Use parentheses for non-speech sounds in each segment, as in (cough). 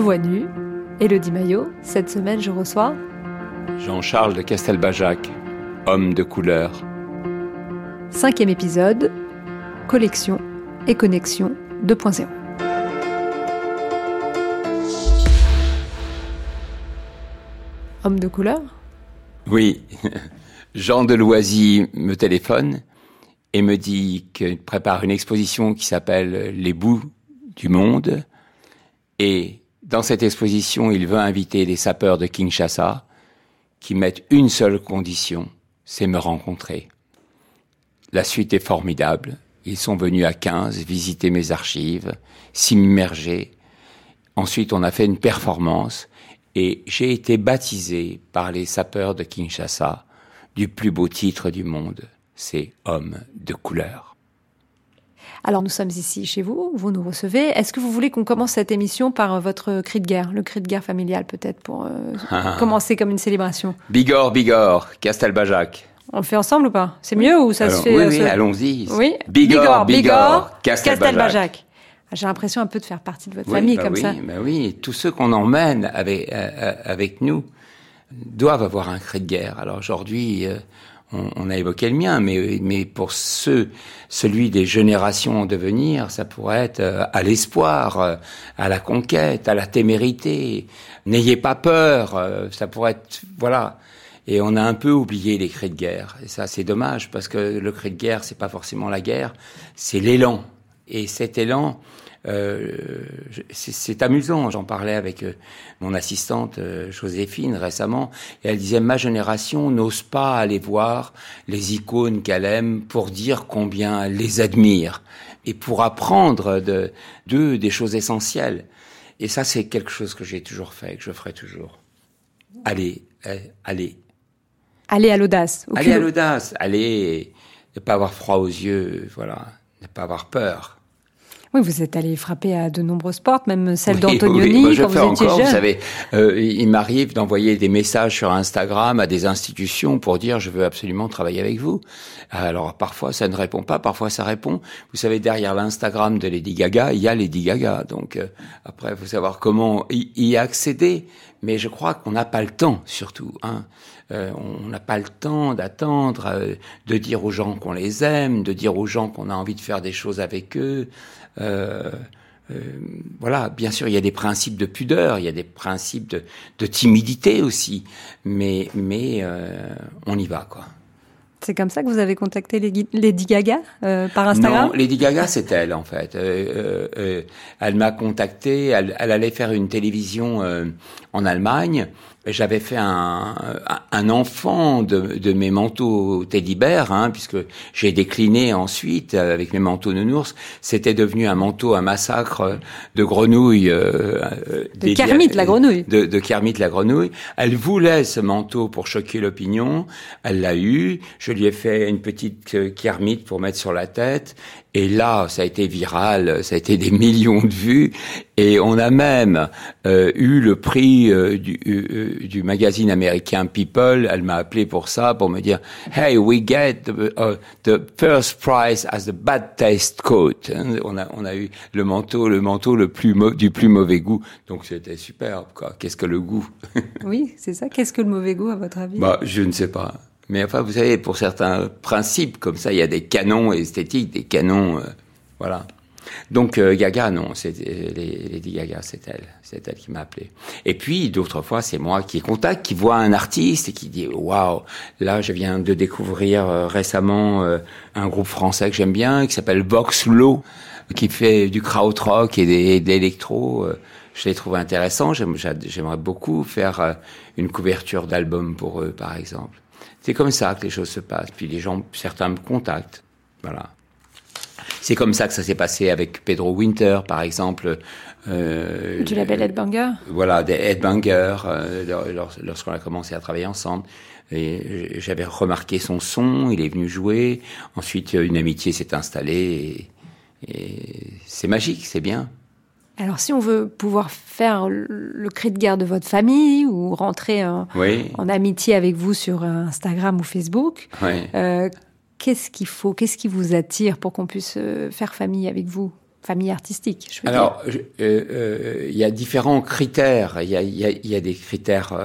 À voix nue, Elodie Maillot. Cette semaine, je reçois Jean-Charles de Castelbajac, homme de couleur. Cinquième épisode, collection et connexion 2.0. Homme de couleur? Oui, (laughs) Jean de Loisy me téléphone et me dit qu'il prépare une exposition qui s'appelle Les bouts du monde. Et dans cette exposition, il veut inviter les sapeurs de Kinshasa qui mettent une seule condition, c'est me rencontrer. La suite est formidable. Ils sont venus à 15 visiter mes archives, s'immerger. Ensuite, on a fait une performance et j'ai été baptisé par les sapeurs de Kinshasa du plus beau titre du monde. C'est homme de couleur. Alors nous sommes ici chez vous, vous nous recevez. Est-ce que vous voulez qu'on commence cette émission par votre cri de guerre, le cri de guerre familial peut-être pour euh, commencer comme une célébration? Bigor, Bigor, Castelbajac. On le fait ensemble ou pas? C'est mieux ou ça Alors, se fait Oui, euh, oui, se- allons-y. Oui. Bigor, Bigor, Castelbajac. Castelbajac. Ah, J'ai l'impression un peu de faire partie de votre Oui, famille bah comme oui, ça. bah oui, tous ceux qu'on emmène avec, euh, euh, avec nous doivent avoir un cri de guerre. Alors aujourd'hui, euh, on, on a évoqué le mien, mais, mais pour ceux, celui des générations en devenir, ça pourrait être euh, à l'espoir, euh, à la conquête, à la témérité. N'ayez pas peur, euh, ça pourrait être, voilà. Et on a un peu oublié les cris de guerre. Et ça, c'est dommage, parce que le cri de guerre, c'est pas forcément la guerre, c'est l'élan. Et cet élan, euh, c'est amusant. J'en parlais avec euh, mon assistante euh, Joséphine récemment, et elle disait ma génération n'ose pas aller voir les icônes qu'elle aime pour dire combien elle les admire et pour apprendre de d'eux des choses essentielles. Et ça, c'est quelque chose que j'ai toujours fait, que je ferai toujours. Allez, euh, allez, Allez à l'audace. au allez à l'audace, allez, ne pas avoir froid aux yeux, voilà, ne pas avoir peur. Oui, vous êtes allé frapper à de nombreuses portes, même celle Oui, d'Antonioni oui, je quand fais vous étiez encore, jeune. Vous savez, euh, il m'arrive d'envoyer des messages sur Instagram à des institutions pour dire je veux absolument travailler avec vous. Alors parfois ça ne répond pas, parfois ça répond. Vous savez, derrière l'Instagram de Lady Gaga, il y a Lady Gaga. Donc euh, après, il faut savoir comment y, y accéder. Mais je crois qu'on n'a pas le temps, surtout. Hein. Euh, on n'a pas le temps d'attendre, euh, de dire aux gens qu'on les aime, de dire aux gens qu'on a envie de faire des choses avec eux. Euh, voilà, bien sûr, il y a des principes de pudeur, il y a des principes de, timidité aussi, mais mais on y va quoi. C'est comme ça que vous avez contacté Lady Gaga euh, par Instagram Non, Lady Gaga, c'est elle en fait. Euh, euh, elle m'a contacté. Elle, allait faire une télévision en Allemagne. J'avais fait un, un- enfant de, de mes manteaux teddy bear, hein, puisque j'ai décliné ensuite avec mes manteaux nounours. C'était devenu un manteau, un massacre de grenouilles. euh, euh, De Kermit la grenouille. de, de Kermit la grenouille. Elle voulait ce manteau pour choquer l'opinion. Elle l'a eu. Je lui ai fait une petite euh, Kermit pour mettre sur la tête. Et là, ça a été viral, ça a été des millions de vues. Et on a même euh, eu le prix euh, du, euh, du magazine américain People. Elle m'a appelé pour ça, pour me dire Hey, we get the, uh, the first prize as the bad taste coat. Hein, On a, on a eu le manteau, le manteau le plus du plus mauvais goût. Donc c'était superbe, quoi. Qu'est-ce que le goût? Oui, c'est ça. Qu'est-ce que le mauvais goût à votre avis? Bah, je ne sais pas. Mais enfin, vous savez, pour certains principes comme ça, il y a des canons esthétiques, des canons, euh, voilà. Donc euh, Gaga, non, c'est euh, Lady Gaga, c'est elle, c'est elle qui m'a appelé. Et puis d'autres fois, c'est moi qui contacte, qui voit un artiste et qui dit waouh, là, je viens de découvrir euh, récemment euh, un groupe français que j'aime bien, qui s'appelle Vox Low, qui fait du krautrock et des- de l'électro. euh, je les trouve intéressants. J'aimerais beaucoup faire euh, une couverture d'album pour eux, par exemple. C'est comme ça que les choses se passent. Puis les gens, certains me contactent. Voilà. C'est comme ça que ça s'est passé avec Pedro Winter, par exemple. Euh, Du label Headbanger Voilà, des headbangers, euh, lors- lorsqu'on a commencé à travailler ensemble. Et j'avais remarqué son son, il est venu jouer. Ensuite, une amitié s'est installée. Et, et c'est magique, c'est bien. Alors, si on veut pouvoir faire le cri de guerre de votre famille ou rentrer en, Oui, en amitié avec vous sur euh, Instagram ou Facebook, oui. euh, qu'est-ce qu'il faut Qu'est-ce qui vous attire pour qu'on puisse euh, faire famille avec vous famille artistique. Je veux Alors, il euh, euh, y a différents critères. Il y a, y, a, y a, des critères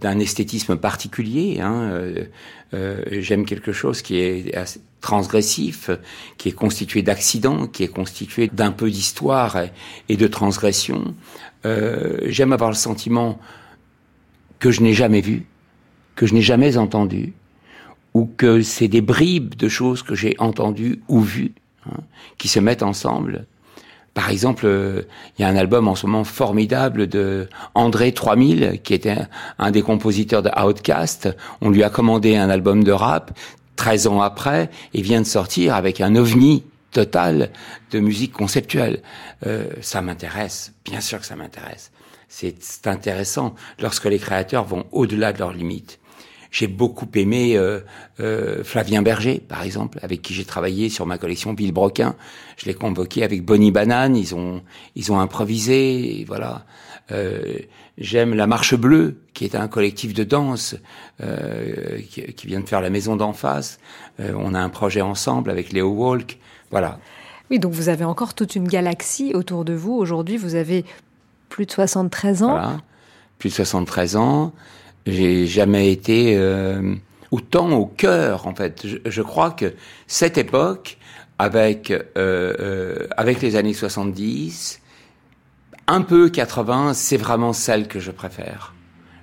d'un esthétisme particulier. Hein. J'aime quelque chose qui est transgressif, qui est constitué d'accidents, qui est constitué d'un peu d'histoire et, de transgression. J'aime avoir le sentiment que je n'ai jamais vu, que je n'ai jamais entendu, ou que c'est des bribes de choses que j'ai entendues ou vues Hein, qui se mettent ensemble. Par exemple, euh, il y a un album en ce moment formidable de André 3000, qui était un, des compositeurs de Outcast. On lui a commandé un album de rap 13 ans après et vient de sortir avec un ovni total de musique conceptuelle. Euh, ça m'intéresse, bien sûr que ça m'intéresse. C'est intéressant lorsque les créateurs vont au-delà de leurs limites. J'ai beaucoup aimé euh, euh, Flavien Berger, par exemple, avec qui j'ai travaillé sur ma collection Villebroquin. Je l'ai convoqué avec Bonnie Banane. Ils ont ils ont improvisé. voilà. Euh, J'aime la Marche Bleue, qui est un collectif de danse euh, qui, qui, vient de faire la maison d'en face. Euh, on a un projet ensemble avec Léo Walk. Voilà. Oui, donc vous avez encore toute une galaxie autour de vous. Aujourd'hui, vous avez plus de 73 ans. Voilà. Plus de 73 ans. J'ai jamais été euh, autant au cœur, en fait. Je, je, crois que cette époque, avec euh, euh, avec les années 70, un peu 80, c'est vraiment celle que je préfère.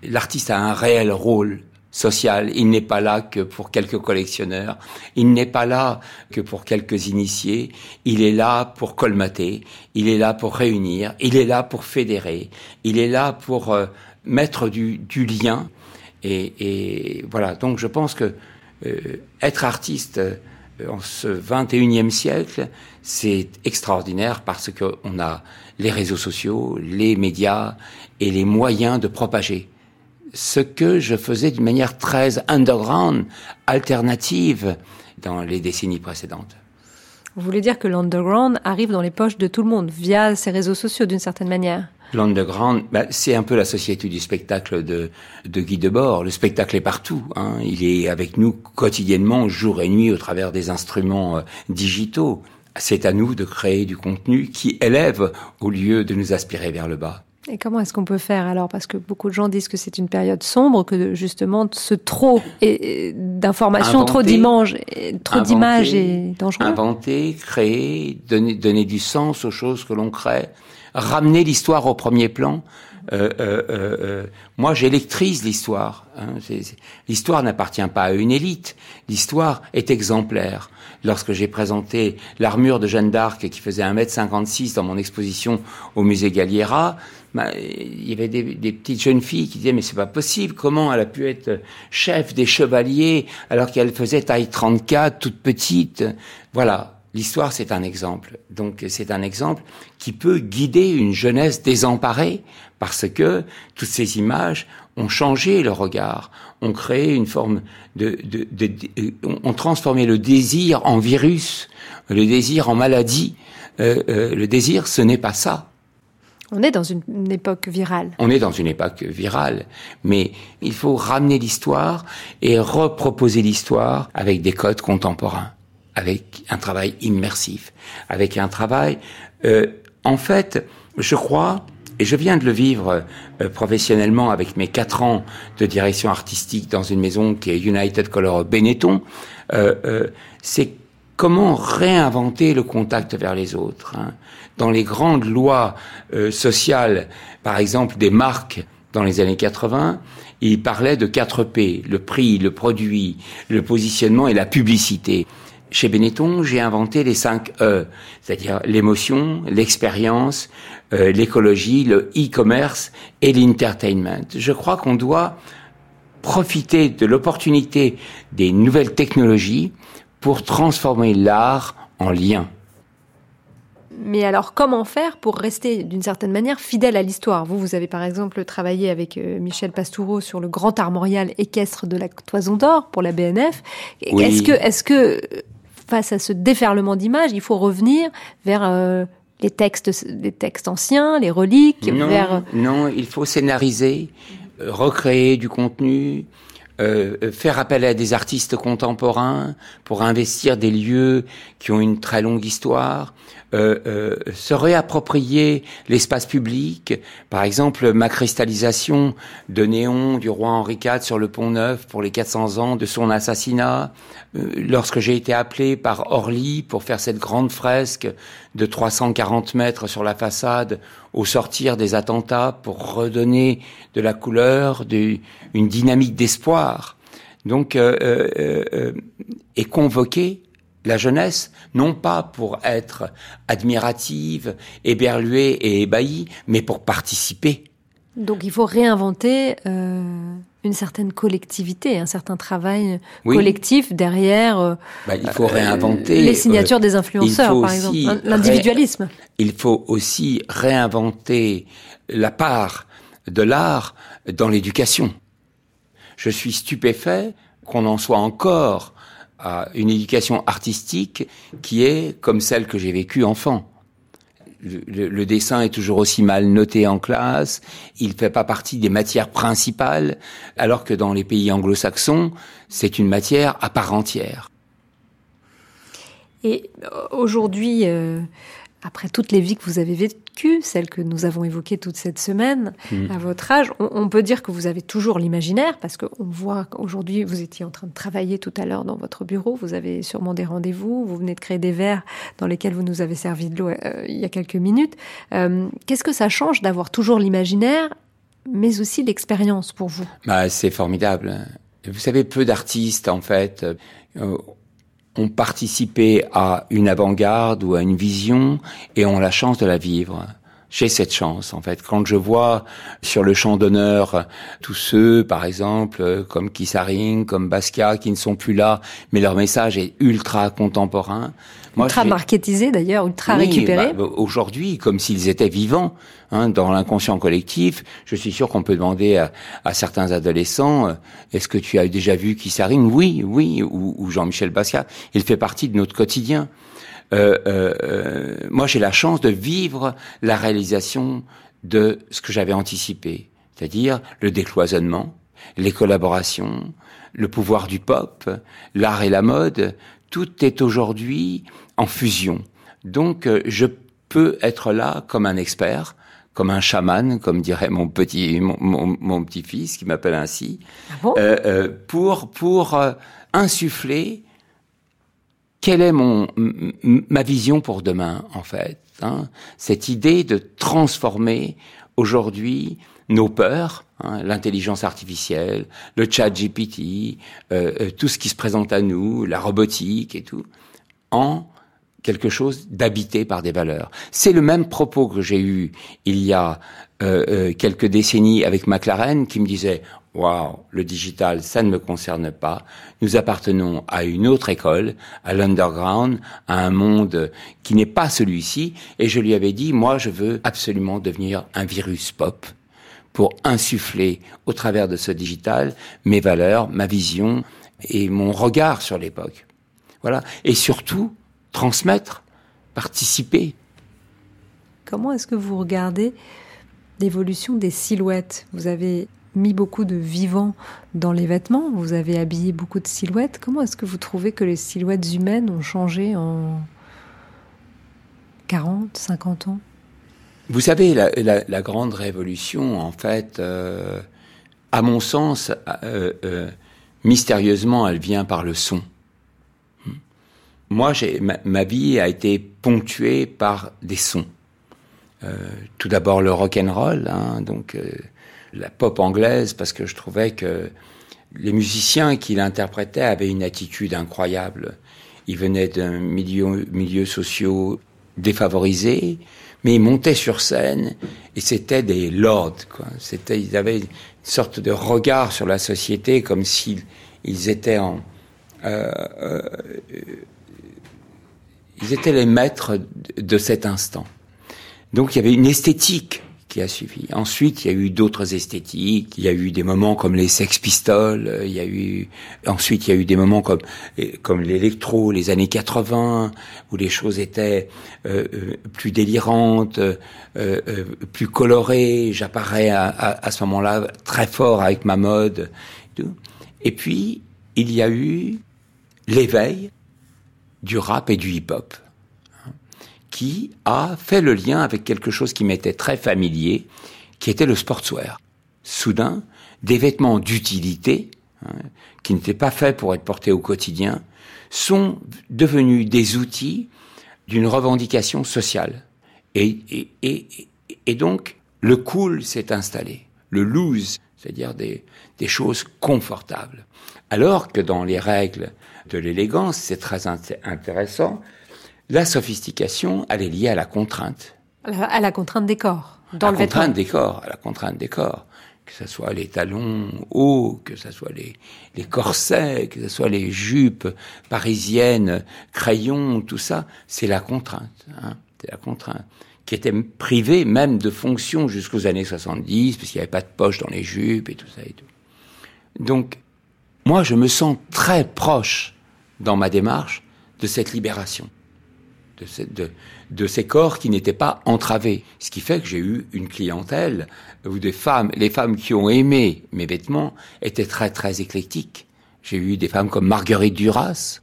L'artiste a un réel rôle social. Il n'est pas là que pour quelques collectionneurs. Il n'est pas là que pour quelques initiés. Il est là pour colmater. Il est là pour réunir. Il est là pour fédérer. Il est là pour euh, mettre du, lien. Et, et, voilà, donc je pense que euh, être artiste euh, en ce 21e siècle, c'est extraordinaire parce qu'on a les réseaux sociaux, les médias et les moyens de propager ce que je faisais d'une manière très underground, alternative dans les décennies précédentes. Vous voulez dire que l'underground arrive dans les poches de tout le monde via ces réseaux sociaux d'une certaine manière? L'underground, bah, c'est un peu la société du spectacle de, de Guy Debord. Le spectacle est partout. Hein. Il est avec nous quotidiennement, jour et nuit, au travers des instruments euh, digitaux. C'est à nous de créer du contenu qui élève au lieu de nous aspirer vers le bas. Et comment est-ce qu'on peut faire alors? Parce que beaucoup de gens disent que c'est une période sombre, que justement ce trop d'informations, trop d'images, trop d'images est dangereux. Inventer, créer, donner, donner du sens aux choses que l'on crée, ramener l'histoire au premier plan. Euh, euh, euh, euh moi, j'électrise l'histoire. Hein. L'histoire n'appartient pas à une élite. L'histoire est exemplaire. Lorsque j'ai présenté l'armure de Jeanne d'Arc qui faisait 1m56 dans mon exposition au musée Galliera, bah, il y avait des, des, petites jeunes filles qui disaient mais c'est pas possible, comment elle a pu être chef des chevaliers alors qu'elle faisait taille 34, toute petite? Voilà, l'histoire c'est un exemple. Donc c'est un exemple qui peut guider une jeunesse désemparée parce que toutes ces images ont changé le regard, ont créé une forme de, de, de, de ont transformé le désir en virus, le désir en maladie. Euh, euh, le désir, ce n'est pas ça. On est dans une, époque virale. On est dans une époque virale, mais il faut ramener l'histoire et reproposer l'histoire avec des codes contemporains, avec un travail immersif, avec un travail. Euh, en fait, je crois, et je viens de le vivre euh, professionnellement avec mes quatre ans de direction artistique dans une maison qui est United Color Benetton, euh, euh c'est comment réinventer le contact vers les autres. Hein dans les grandes lois euh, sociales, par exemple des marques dans les années 80, il parlait de 4 P, le prix, le produit, le positionnement et la publicité. Chez Benetton, j'ai inventé les 5 E, c'est-à-dire l'émotion, l'expérience, euh, l'écologie, le e-commerce et l'entertainment. Je crois qu'on doit profiter de l'opportunité des nouvelles technologies pour transformer l'art en lien. Mais alors, comment faire pour rester d'une certaine manière fidèle à l'histoire? Vous, vous avez par exemple travaillé avec euh, Michel Pastoureau sur le grand armorial équestre de la Toison d'Or pour la BNF. Est-ce que, est-ce que face à ce déferlement d'images, il faut revenir vers euh, les textes, les textes anciens, les reliques non, vers... Non, il faut scénariser, recréer du contenu, euh, faire appel à des artistes contemporains pour investir des lieux qui ont une très longue histoire, euh, euh, se réapproprier l'espace public. Par exemple, ma cristallisation de néon du roi Henri IV sur le Pont Neuf pour les 400 ans de son assassinat. lorsque j'ai été appelé par Orly pour faire cette grande fresque de 340 mètres sur la façade au sortir des attentats pour redonner de la couleur, une dynamique d'espoir. Donc, euh, euh, euh, convoquer la jeunesse, non pas pour être admirative, éberluée et ébahie, mais pour participer. Donc il faut réinventer euh, une certaine collectivité, un certain travail collectif derrière. Euh, bah, il faut réinventer les signatures des influenceurs, par exemple, l'individualisme. Il faut aussi réinventer la part de l'art dans l'éducation. Je suis stupéfait qu'on en soit encore à une éducation artistique qui est comme celle que j'ai vécue enfant. Le, dessin est toujours aussi mal noté en classe, il ne fait pas partie des matières principales, alors que dans les pays anglo-saxons, c'est une matière à part entière. Et aujourd'hui, euh, après toutes les vies que vous avez vécues, celles que nous avons évoquées toute cette semaine, mm. à votre âge, on, peut dire que vous avez toujours l'imaginaire, parce qu'on voit qu'aujourd'hui, vous étiez en train de travailler tout à l'heure dans votre bureau, vous avez sûrement des rendez-vous, vous venez de créer des verres dans lesquels vous nous avez servi de l'eau euh, il y a quelques minutes. Euh, qu'est-ce que ça change d'avoir toujours l'imaginaire, mais aussi l'expérience pour vous? Bah, C'est formidable. Vous savez, peu d'artistes, en fait, euh, ont participé à une avant-garde ou à une vision et ont la chance de la vivre. J'ai cette chance, en fait. Quand je vois sur le champ d'honneur tous ceux, par exemple, comme Kissaring, comme Basquiat, qui ne sont plus là, mais leur message est ultra contemporain, ultra marketisé d'ailleurs, ultra récupéré. Bah, aujourd'hui, comme s'ils étaient vivants, hein, dans l'inconscient collectif, je suis sûr qu'on peut demander à, à certains adolescents, euh, est-ce que tu as déjà vu s'arrime Oui, oui, ou, ou Jean-Michel Basquiat. Il fait partie de notre quotidien. Euh, euh, euh, moi, j'ai la chance de vivre la réalisation de ce que j'avais anticipé, c'est-à-dire le décloisonnement, les collaborations, le pouvoir du pop, l'art et la mode, tout est aujourd'hui en fusion. Donc euh, je peux être là comme un expert, comme un chaman, comme dirait mon petit mon, petit fils qui m'appelle ainsi, ah euh, euh, pour pour insuffler quelle est mon ma vision pour demain en fait. Hein? cette idée de transformer aujourd'hui nos peurs, hein, l'intelligence artificielle, le chat GPT, tout ce qui se présente à nous, la robotique et tout, en quelque chose d'habité par des valeurs. C'est le même propos que j'ai eu il y a euh, euh, quelques décennies avec McLaren qui me disait Waouh, le digital, ça ne me concerne pas. Nous appartenons à une autre école, à l'underground, à un monde qui n'est pas celui-ci. Et je lui avais dit, moi, je veux absolument devenir un virus pop pour insuffler au travers de ce digital mes valeurs, ma vision et mon regard sur l'époque. Voilà. Et surtout, transmettre, participer. Comment est-ce que vous regardez l'évolution des silhouettes? Vous avez mis beaucoup de vivants dans les vêtements, vous avez habillé beaucoup de silhouettes. Comment est-ce que vous trouvez que les silhouettes humaines ont changé en 40, 50 ans? Vous savez, la, grande révolution, en fait, euh, à mon sens, euh, euh, mystérieusement, elle vient par le son moi, ma, ma, vie a été ponctuée par des sons. Euh, tout d'abord le rock and roll, hein, donc euh, la pop anglaise, parce que je trouvais que les musiciens qui l'interprétaient avaient une attitude incroyable. Ils venaient d'un milieu, milieu sociaux défavorisés, mais ils montaient sur scène et c'était des lords. Ils avaient une sorte de regard sur la société comme s'ils ils étaient en ils étaient les maîtres de cet instant. Donc il y avait une esthétique qui a suivi. Ensuite, il y a eu d'autres esthétiques. Il y a eu des moments comme les Sex Pistols. Il y a eu ensuite il y a eu des moments comme comme l'électro, les années 80, où les choses étaient euh, euh, plus délirantes, euh, euh, plus colorées. J'apparais à, à, à, ce moment-là très fort avec ma mode. Et puis, il y a eu l'éveil du rap et du hip-hop, hein, qui a fait le lien avec quelque chose qui m'était très familier, qui était le sportswear. Soudain, des vêtements d'utilité, hein, qui n'étaient pas faits pour être portés au quotidien, sont devenus des outils d'une revendication sociale. Et, donc, le cool s'est installé, le loose, c'est-à-dire des, des choses confortables. Alors que dans les règles de l'élégance, c'est très intéressant, la sophistication, elle est liée à la contrainte. À la, contrainte des corps, dans à le la contrainte des corps, à la contrainte des corps. Que ce soit les talons hauts, que ce soit les, les corsets, que ce soit les jupes parisiennes, crayons, tout ça, c'est la contrainte. Hein, c'est la contrainte qui était privée même de fonction jusqu'aux années 70, parce qu'il n'y avait pas de poche dans les jupes et tout ça et tout. Donc, moi, je me sens très proche dans ma démarche de cette libération, de, de, ces corps qui n'étaient pas entravés. Ce qui fait que j'ai eu une clientèle où des femmes, les femmes qui ont aimé mes vêtements étaient très très éclectiques. J'ai eu des femmes comme Marguerite Duras.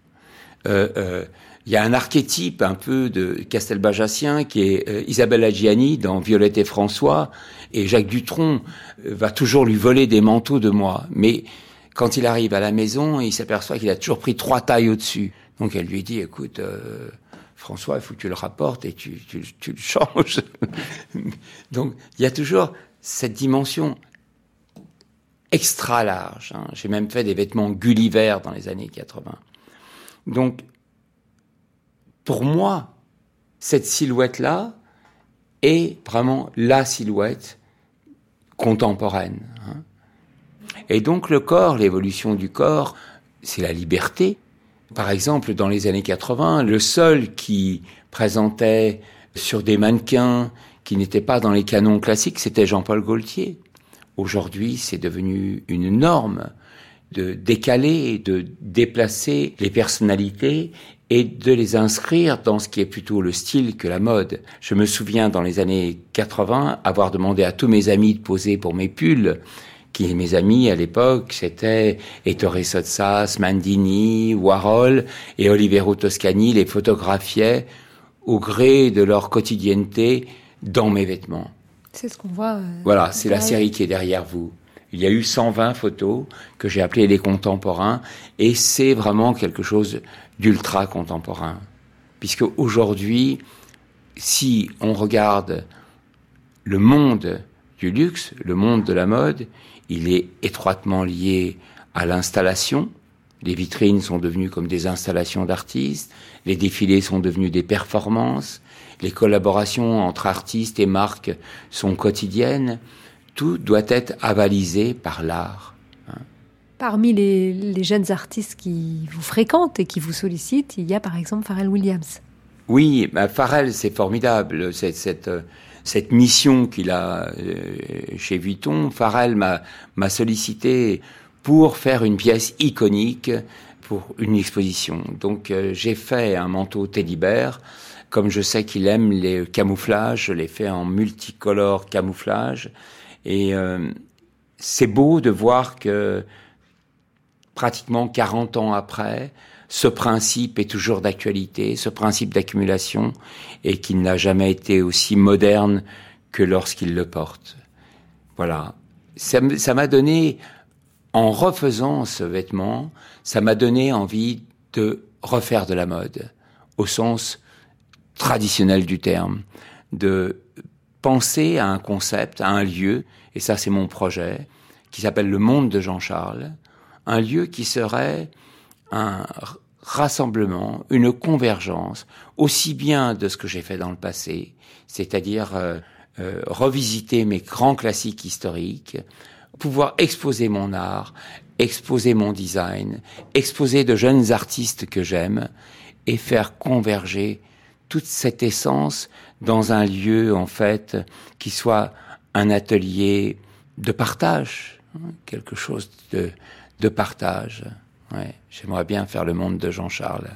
Euh, euh, il y a un archétype un peu de Castelbajassien qui est euh, Isabelle Adjiani dans Violette et François, et Jacques Dutronc va toujours lui voler des manteaux de moi. Mais quand il arrive à la maison, il s'aperçoit qu'il a toujours pris trois tailles au-dessus. Donc elle lui dit, écoute, euh, François, il faut que tu le rapportes et tu, tu, tu le changes. (laughs) Donc il y a toujours cette dimension extra large. Hein. J'ai même fait des vêtements Gulliver dans les années 80. Donc, pour moi, cette silhouette-là est vraiment la silhouette contemporaine. Hein. Et donc le corps, l'évolution du corps, c'est la liberté. Par exemple, dans les années 80, le seul qui présentait sur des mannequins qui n'étaient pas dans les canons classiques, c'était Jean-Paul Gaultier. Aujourd'hui, c'est devenu une norme de décaler, de déplacer les personnalités et de les inscrire dans ce qui est plutôt le style que la mode. Je me souviens dans les années 80 avoir demandé à tous mes amis de poser pour mes pulls qui mes amis à l'époque, c'était Ettore Sotsas, Mandini, Warhol et Olivero Toscani les photographiaient au gré de leur quotidienneté dans mes vêtements. C'est ce qu'on voit. Euh, voilà, c'est la série qui est derrière vous. Il y a eu 120 photos que j'ai appelées les contemporains et c'est vraiment quelque chose d'ultra contemporain. Puisque aujourd'hui, si on regarde le monde du luxe, le monde de la mode, il est étroitement lié à l'installation. Les vitrines sont devenues comme des installations d'artistes, les défilés sont devenus des performances, les collaborations entre artistes et marques sont quotidiennes. Tout doit être avalisé par l'art. Parmi les, jeunes artistes qui vous fréquentent et qui vous sollicitent, il y a par exemple Pharrell Williams. Oui, bah, Pharrell, c'est formidable. Cette cette mission qu'il a euh, chez Vuitton, Farrell m'a sollicité pour faire une pièce iconique pour une exposition. Donc euh, j'ai fait un manteau Teddy. Comme je sais qu'il aime les camouflages, je l'ai fait en multicolore camouflage. Et euh, c'est beau de voir que pratiquement 40 ans après, ce principe est toujours d'actualité, ce principe d'accumulation, et qu'il n'a jamais été aussi moderne que lorsqu'il le porte. Voilà. Ça m'a donné, en refaisant ce vêtement, ça m'a donné envie de refaire de la mode, au sens traditionnel du terme, de penser à un concept, à un lieu, et ça c'est mon projet, qui s'appelle le monde de Jean-Charles, un lieu qui serait un rassemblement, une convergence, aussi bien de ce que j'ai fait dans le passé, c'est-à-dire euh, euh, revisiter mes grands classiques historiques, pouvoir exposer mon art, exposer mon design, exposer de jeunes artistes que j'aime, et faire converger toute cette essence dans un lieu, en fait, qui soit un atelier de partage, hein, quelque chose de, de partage. Ouais, j'aimerais bien faire le monde de Jean-Charles.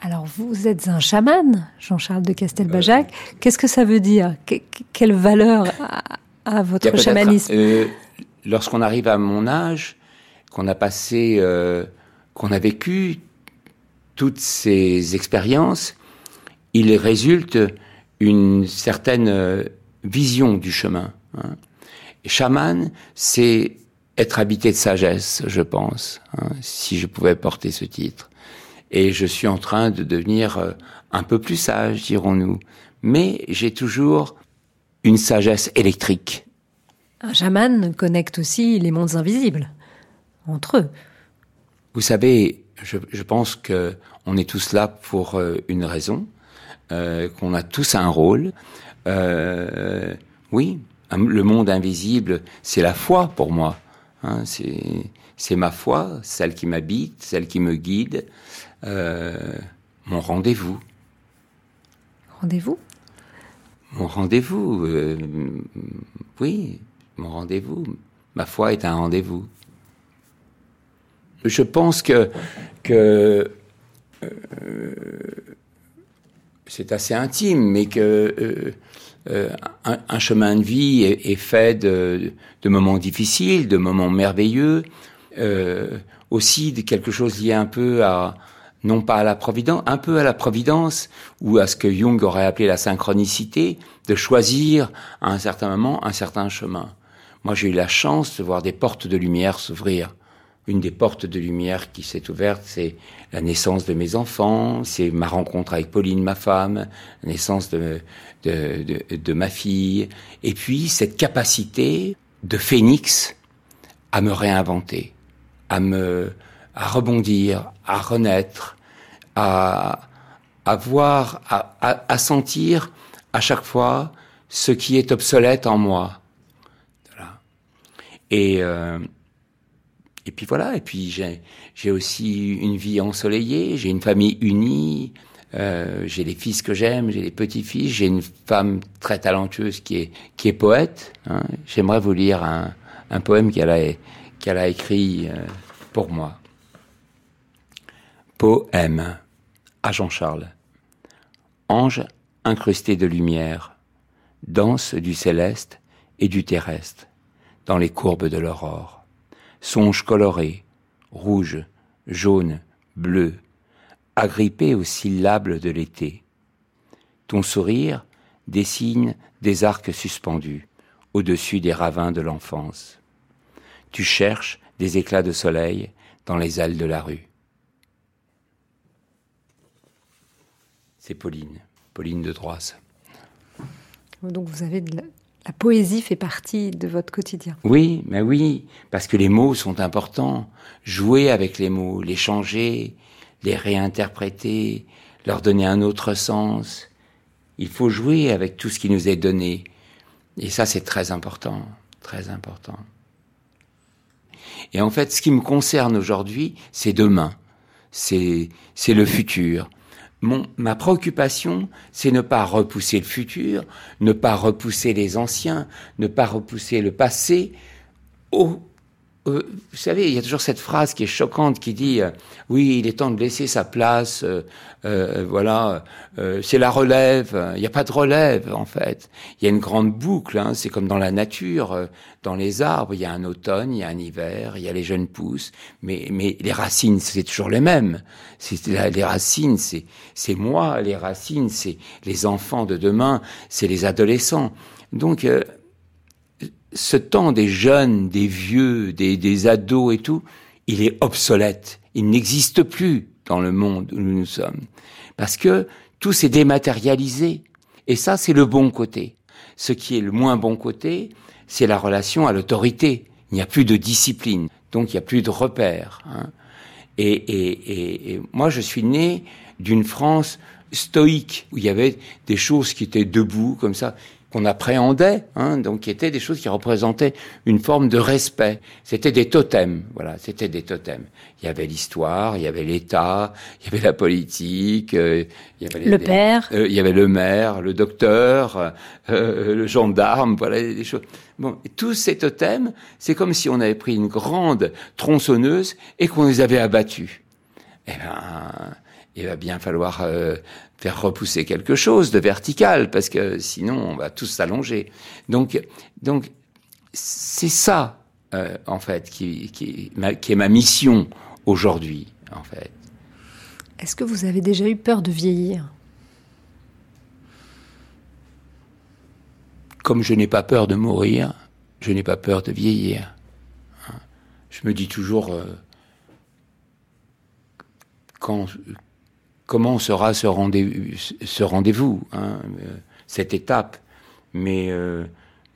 Alors, vous êtes un chaman, Jean-Charles de Castelbajac. Euh, Qu'est-ce que ça veut dire? Quelle valeur a, votre chamanisme? euh, Lorsqu'on arrive à mon âge, qu'on a passé, euh, qu'on a vécu toutes ces expériences, il résulte une certaine vision du chemin. Hein. Chaman, c'est être habité de sagesse, je pense, hein, si je pouvais porter ce titre. Et je suis en train de devenir euh, un peu plus sage, dirons-nous. Mais j'ai toujours une sagesse électrique. Un chaman connecte aussi les mondes invisibles entre eux. Vous savez, je, je pense que on est tous là pour euh, une raison, euh, qu'on a tous un rôle. Euh, oui, le monde invisible, c'est la foi pour moi. Hein, c'est ma foi, celle qui m'habite, celle qui me guide, euh, mon rendez-vous. Rendez-vous? Mon rendez-vous, euh, oui, mon rendez-vous. Ma foi est un rendez-vous. Je pense que, que euh, c'est assez intime, mais que euh, un, chemin de vie est, fait de, moments difficiles, de moments merveilleux, euh, aussi de quelque chose lié un peu à non pas à la providence, un peu à la providence ou à ce que Jung aurait appelé la synchronicité, de choisir à un certain moment un certain chemin. Moi, j'ai eu la chance de voir des portes de lumière s'ouvrir une des portes de lumière qui s'est ouverte, c'est la naissance de mes enfants, c'est ma rencontre avec Pauline, ma femme, la naissance de, de, de, ma fille, et puis cette capacité de phénix à me réinventer, à me, à rebondir, à renaître, à, à voir, à, à, sentir à chaque fois ce qui est obsolète en moi. Voilà. Et euh, et puis voilà, et puis j'ai aussi une vie ensoleillée, j'ai une famille unie, euh, j'ai les fils que j'aime, j'ai les petits-fils, j'ai une femme très talentueuse qui est, qui est poète. Hein. J'aimerais vous lire un, poème qu'elle a, qu'elle a écrit euh, pour moi. Poème à Jean-Charles. Ange incrusté de lumière, danse du céleste et du terrestre dans les courbes de l'aurore songes colorés, rouges, jaunes, bleus, agrippés aux syllabes de l'été. Ton sourire dessine des arcs suspendus au-dessus des ravins de l'enfance. Tu cherches des éclats de soleil dans les ailes de la rue. C'est Pauline, Pauline de Droisse. Donc vous avez de la poésie fait partie de votre quotidien. Oui, mais oui, parce que les mots sont importants. Jouer avec les mots, les changer, les réinterpréter, leur donner un autre sens. Il faut jouer avec tout ce qui nous est donné. Et ça, c'est très important, très important. Et en fait, ce qui me concerne aujourd'hui, c'est demain. C'est, c'est le futur ma préoccupation, c'est ne pas repousser le futur, ne pas repousser les anciens, ne pas repousser le passé euh, vous savez, il y a toujours cette phrase qui est choquante qui dit euh, oui, il est temps de laisser sa place. Euh, voilà, c'est la relève. Il n'y a pas de relève en fait. Il y a une grande boucle. Hein, c'est comme dans la nature, dans les arbres. Il y a un automne, il y a un hiver, il y a les jeunes pousses, mais mais les racines c'est toujours les mêmes. Les racines, c'est c'est moi. Les racines, c'est les enfants de demain, c'est les adolescents. Donc ce temps des jeunes, des vieux, des, des ados et tout, il est obsolète. Il n'existe plus dans le monde où nous sommes. Parce que tout s'est dématérialisé. Et ça, c'est le bon côté. Ce qui est le moins bon côté, c'est la relation à l'autorité. Il n'y a plus de discipline. Donc, il n'y a plus de repères. Hein. Et, et, et, moi, je suis né d'une France stoïque, où il y avait des choses qui étaient debout, comme ça qu'on appréhendait, hein, donc qui étaient des choses qui représentaient une forme de respect. C'était des totems, voilà, c'était des totems. Il y avait l'histoire, il y avait l'État, il y avait la politique, euh, il y avait le père, euh, il y avait le maire, le docteur, euh, le gendarme, voilà des choses. Bon, tous ces totems, c'est comme si on avait pris une grande tronçonneuse et qu'on les avait abattus. Eh ben, il va bien falloir euh, faire repousser quelque chose de vertical parce que sinon on va tous s'allonger. Donc, donc c'est ça euh, en fait, qui, qui, qui est ma mission aujourd'hui, en fait. Est-ce que vous avez déjà eu peur de vieillir? Comme je n'ai pas peur de mourir, je n'ai pas peur de vieillir. Je me dis toujours euh, quand, comment sera ce rendez-vous, hein, euh, cette étape. Mais euh,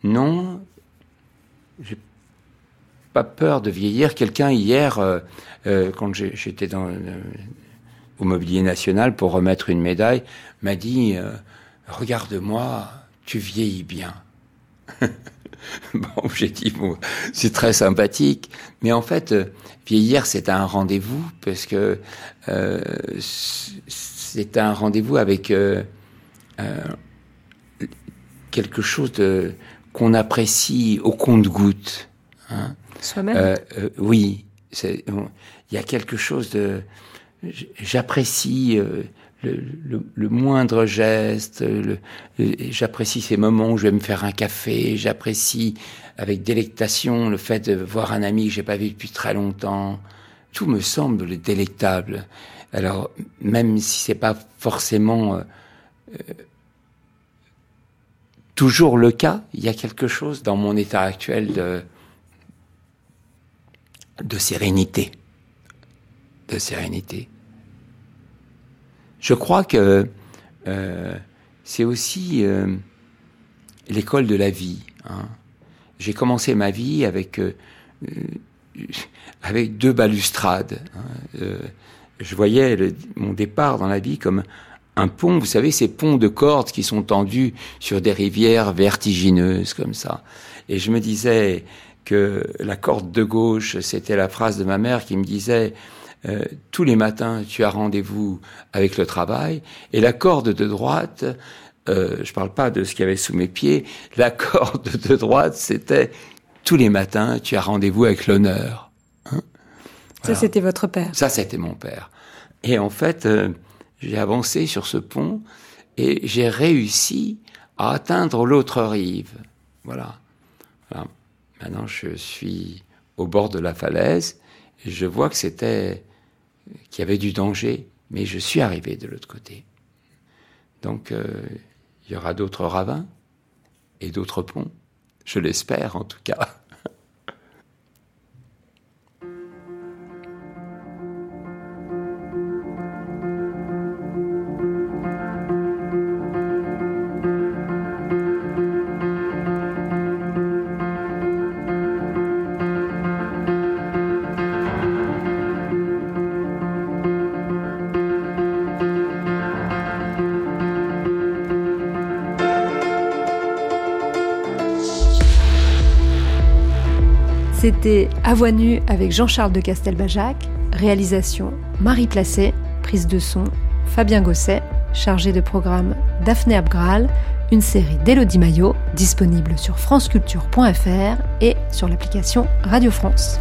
non, j'ai pas peur de vieillir. Quelqu'un hier, quand j'étais dans au Mobilier National pour remettre une médaille, m'a dit Regarde-moi, tu vieillis bien. (laughs) (laughs) bon, j'ai dit, bon, c'est très sympathique, mais en fait, euh, vieillir, c'est un rendez-vous, parce que euh, c'est un rendez-vous avec euh, quelque chose de, qu'on apprécie au compte-goutte. Hein. Soi-même? Oui, il y a quelque chose de... J'apprécie le, moindre geste. J'apprécie ces moments où je vais me faire un café. J'apprécie avec délectation le fait de voir un ami que j'ai pas vu depuis très longtemps. Tout me semble délectable. Alors même si c'est pas forcément euh, euh, toujours le cas, il y a quelque chose dans mon état actuel de de sérénité, de sérénité. Je crois que euh, c'est aussi euh, l'école de la vie. Hein. J'ai commencé ma vie avec euh, (laughs) avec deux balustrades. Hein. je voyais mon départ dans la vie comme un pont, vous savez, ces ponts de cordes qui sont tendus sur des rivières vertigineuses comme ça. Et je me disais que la corde de gauche, c'était la phrase de ma mère qui me disait euh, tous les matins, tu as rendez-vous avec le travail, et la corde de droite, euh, je parle pas de ce qu'il y avait sous mes pieds, la (laughs) corde de droite, c'était tous les matins, tu as rendez-vous avec l'honneur. Hein Ça, c'était votre père. Ça, c'était mon père. Et en fait, euh, j'ai avancé sur ce pont et j'ai réussi à atteindre l'autre rive. Voilà. voilà. Maintenant, je suis au bord de la falaise et je vois que c'était qu'il y avait du danger, mais je suis arrivé de l'autre côté. Donc euh, il y aura d'autres ravins et d'autres ponts, je l'espère en tout cas. C'était À voix nue avec Jean-Charles de Castelbajac, réalisation Marie Placé, prise de son Fabien Gosset, chargé de programme Daphné Abgral, une série d'Elodie Maillot disponible sur franceculture.fr et sur l'application Radio France.